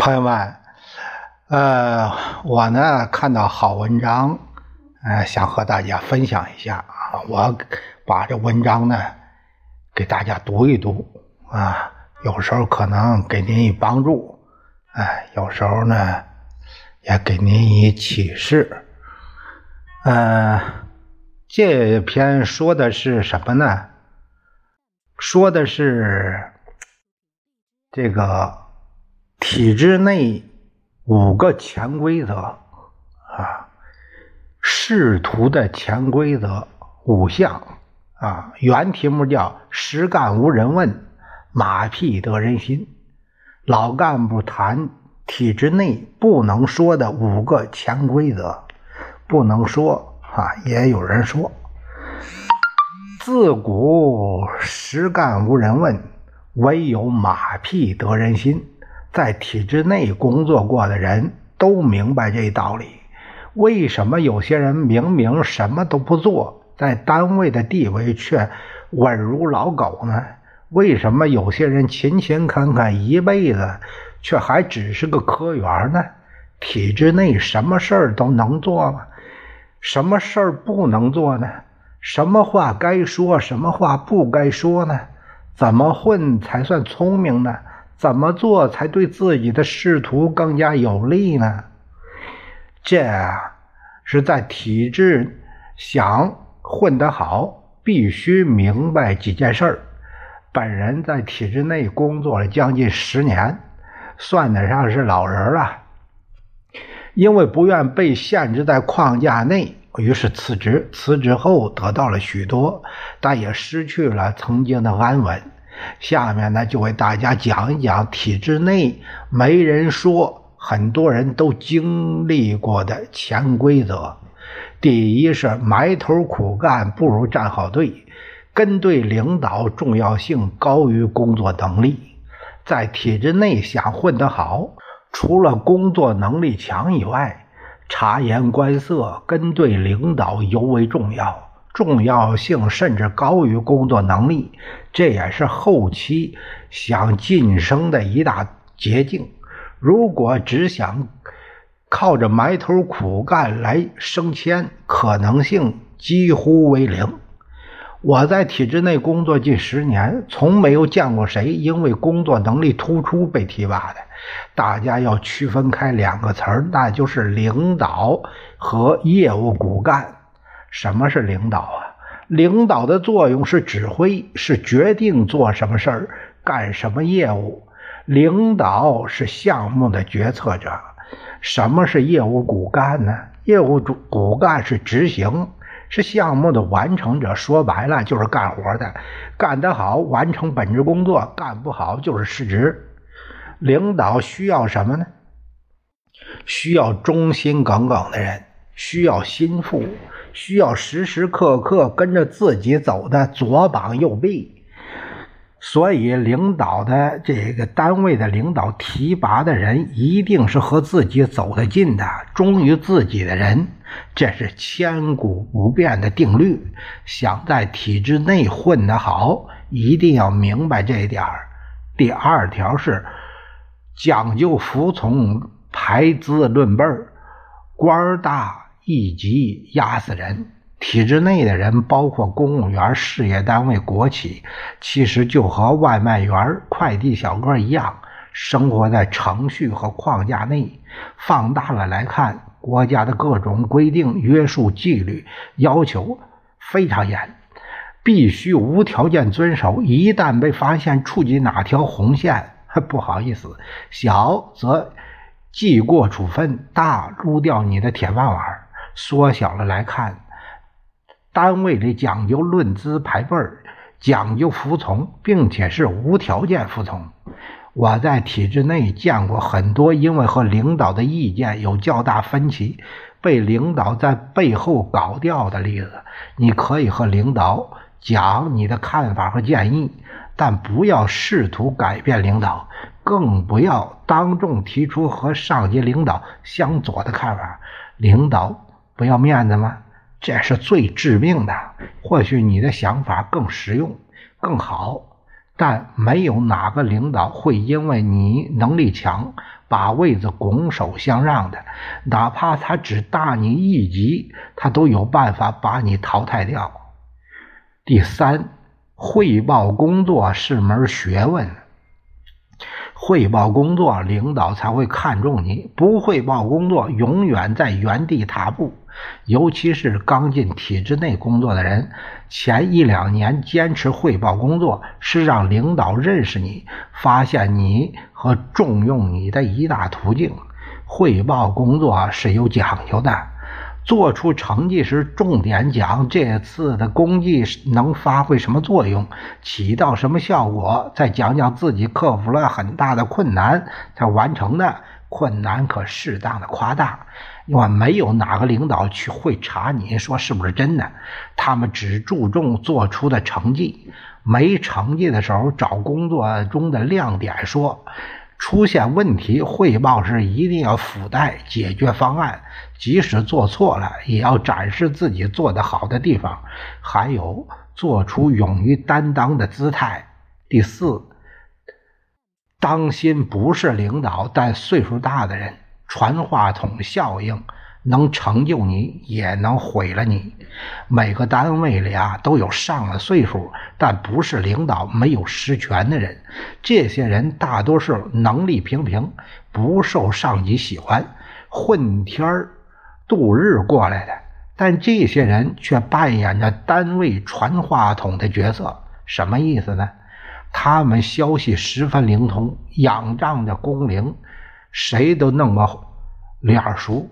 朋友们，呃，我呢看到好文章，呃，想和大家分享一下啊。我把这文章呢给大家读一读啊，有时候可能给您以帮助，哎，有时候呢也给您以启示。呃，这篇说的是什么呢？说的是这个。体制内五个潜规则啊，仕途的潜规则五项啊，原题目叫“实干无人问，马屁得人心”。老干部谈体制内不能说的五个潜规则，不能说啊，也有人说。自古实干无人问，唯有马屁得人心。在体制内工作过的人都明白这道理。为什么有些人明明什么都不做，在单位的地位却稳如老狗呢？为什么有些人勤勤恳恳一辈子，却还只是个科员呢？体制内什么事儿都能做吗？什么事儿不能做呢？什么话该说，什么话不该说呢？怎么混才算聪明呢？怎么做才对自己的仕途更加有利呢？这是在体制想混得好，必须明白几件事儿。本人在体制内工作了将近十年，算得上是老人了。因为不愿被限制在框架内，于是辞职。辞职后得到了许多，但也失去了曾经的安稳。下面呢，就为大家讲一讲体制内没人说，很多人都经历过的潜规则。第一是埋头苦干不如站好队，跟对领导重要性高于工作能力。在体制内想混得好，除了工作能力强以外，察言观色、跟对领导尤为重要。重要性甚至高于工作能力，这也是后期想晋升的一大捷径。如果只想靠着埋头苦干来升迁，可能性几乎为零。我在体制内工作近十年，从没有见过谁因为工作能力突出被提拔的。大家要区分开两个词儿，那就是领导和业务骨干。什么是领导啊？领导的作用是指挥，是决定做什么事儿、干什么业务。领导是项目的决策者。什么是业务骨干呢？业务主骨干是执行，是项目的完成者。说白了就是干活的，干得好完成本职工作，干不好就是失职。领导需要什么呢？需要忠心耿耿的人，需要心腹。需要时时刻刻跟着自己走的左膀右臂，所以领导的这个单位的领导提拔的人，一定是和自己走得近的、忠于自己的人，这是千古不变的定律。想在体制内混得好，一定要明白这一点第二条是讲究服从，排资论辈儿，官大。一级压死人，体制内的人，包括公务员、事业单位、国企，其实就和外卖员、快递小哥一样，生活在程序和框架内。放大了来看，国家的各种规定、约束、纪律要求非常严，必须无条件遵守。一旦被发现触及哪条红线，不好意思，小则记过处分，大撸掉你的铁饭碗。缩小了来看，单位里讲究论资排辈儿，讲究服从，并且是无条件服从。我在体制内见过很多因为和领导的意见有较大分歧，被领导在背后搞掉的例子。你可以和领导讲你的看法和建议，但不要试图改变领导，更不要当众提出和上级领导相左的看法。领导。不要面子吗？这是最致命的。或许你的想法更实用、更好，但没有哪个领导会因为你能力强，把位子拱手相让的，哪怕他只大你一级，他都有办法把你淘汰掉。第三，汇报工作是门学问。汇报工作，领导才会看重你；不汇报工作，永远在原地踏步。尤其是刚进体制内工作的人，前一两年坚持汇报工作，是让领导认识你、发现你和重用你的一大途径。汇报工作是有讲究的。做出成绩时，重点讲这次的功绩能发挥什么作用，起到什么效果，再讲讲自己克服了很大的困难才完成的困难，可适当的夸大。我没有哪个领导去会查你说是不是真的，他们只注重做出的成绩。没成绩的时候，找工作中的亮点说。出现问题汇报时，一定要附带解决方案。即使做错了，也要展示自己做得好的地方，还有做出勇于担当的姿态。第四，当心不是领导但岁数大的人，传话筒效应。能成就你，也能毁了你。每个单位里啊，都有上了岁数但不是领导、没有实权的人。这些人大多数能力平平，不受上级喜欢，混天儿度日过来的。但这些人却扮演着单位传话筒的角色。什么意思呢？他们消息十分灵通，仰仗着工龄，谁都那么脸熟。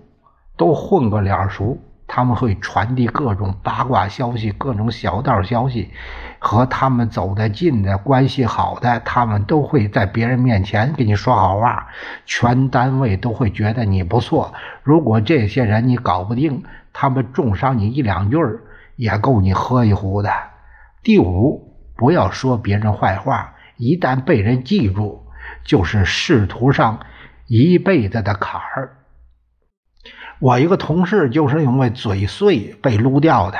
都混个脸熟，他们会传递各种八卦消息、各种小道消息，和他们走得近的、关系好的，他们都会在别人面前给你说好话，全单位都会觉得你不错。如果这些人你搞不定，他们重伤你一两句儿，也够你喝一壶的。第五，不要说别人坏话，一旦被人记住，就是仕途上一辈子的坎儿。我一个同事就是因为嘴碎被撸掉的。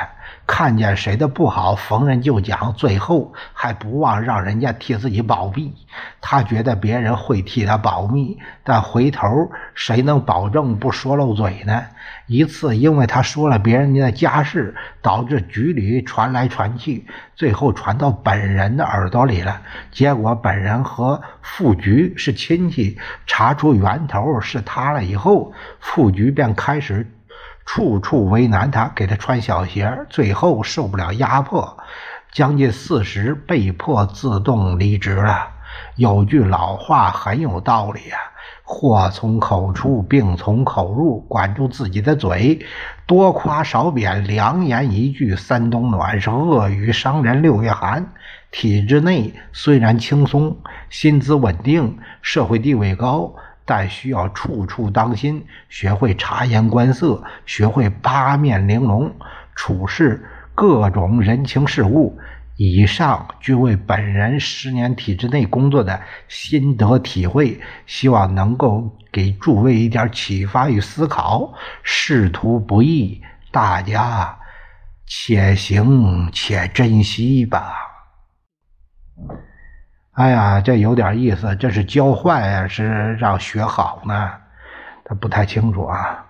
看见谁的不好，逢人就讲，最后还不忘让人家替自己保密。他觉得别人会替他保密，但回头谁能保证不说漏嘴呢？一次，因为他说了别人家的家事，导致局里传来传去，最后传到本人的耳朵里了。结果本人和副局是亲戚，查出源头是他了以后，副局便开始。处处为难他，给他穿小鞋，最后受不了压迫，将近四十，被迫自动离职了。有句老话很有道理啊：祸从口出，病从口入，管住自己的嘴，多夸少贬，良言一句三冬暖，是恶语伤人六月寒。体制内虽然轻松，薪资稳定，社会地位高。但需要处处当心，学会察言观色，学会八面玲珑，处事各种人情世故。以上均为本人十年体制内工作的心得体会，希望能够给诸位一点启发与思考。仕途不易，大家且行且珍惜吧。哎呀，这有点意思，这是教坏是让学好呢？他不太清楚啊。